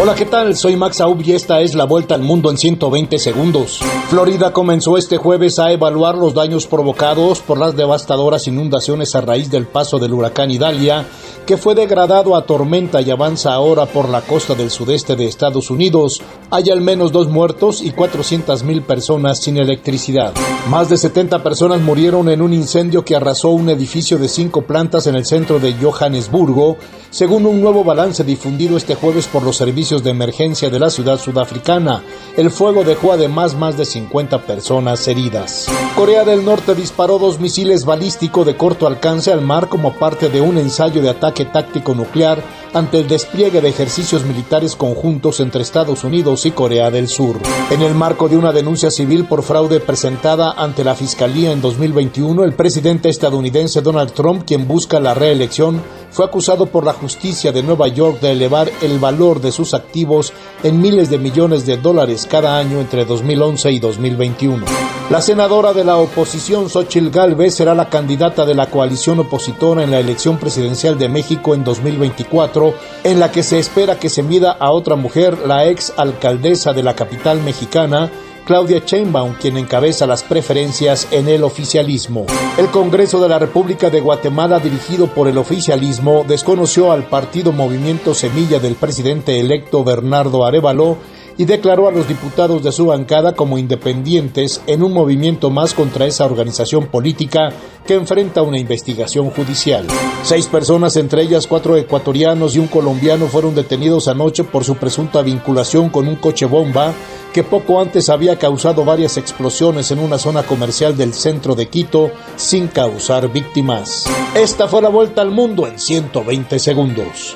Hola, ¿qué tal? Soy Max Aub y esta es la vuelta al mundo en 120 segundos. Florida comenzó este jueves a evaluar los daños provocados por las devastadoras inundaciones a raíz del paso del huracán Idalia, que fue degradado a tormenta y avanza ahora por la costa del sudeste de Estados Unidos. Hay al menos dos muertos y 400 mil personas sin electricidad. Más de 70 personas murieron en un incendio que arrasó un edificio de cinco plantas en el centro de Johannesburgo, según un nuevo balance difundido este jueves por los servicios de emergencia de la ciudad sudafricana. El fuego dejó además más de 50 personas heridas. Corea del Norte disparó dos misiles balísticos de corto alcance al mar como parte de un ensayo de ataque táctico nuclear ante el despliegue de ejercicios militares conjuntos entre Estados Unidos y Corea del Sur. En el marco de una denuncia civil por fraude presentada ante la Fiscalía en 2021, el presidente estadounidense Donald Trump, quien busca la reelección, fue acusado por la justicia de Nueva York de elevar el valor de sus activos en miles de millones de dólares cada año entre 2011 y 2021. La senadora de la oposición, Xochil Gálvez, será la candidata de la coalición opositora en la elección presidencial de México en 2024, en la que se espera que se mida a otra mujer, la ex alcaldesa de la capital mexicana, Claudia Sheinbaum, quien encabeza las preferencias en el oficialismo. El Congreso de la República de Guatemala, dirigido por el oficialismo, desconoció al partido Movimiento Semilla del presidente electo Bernardo Arevalo y declaró a los diputados de su bancada como independientes en un movimiento más contra esa organización política que enfrenta una investigación judicial. Seis personas, entre ellas cuatro ecuatorianos y un colombiano, fueron detenidos anoche por su presunta vinculación con un coche bomba que poco antes había causado varias explosiones en una zona comercial del centro de Quito sin causar víctimas. Esta fue la vuelta al mundo en 120 segundos.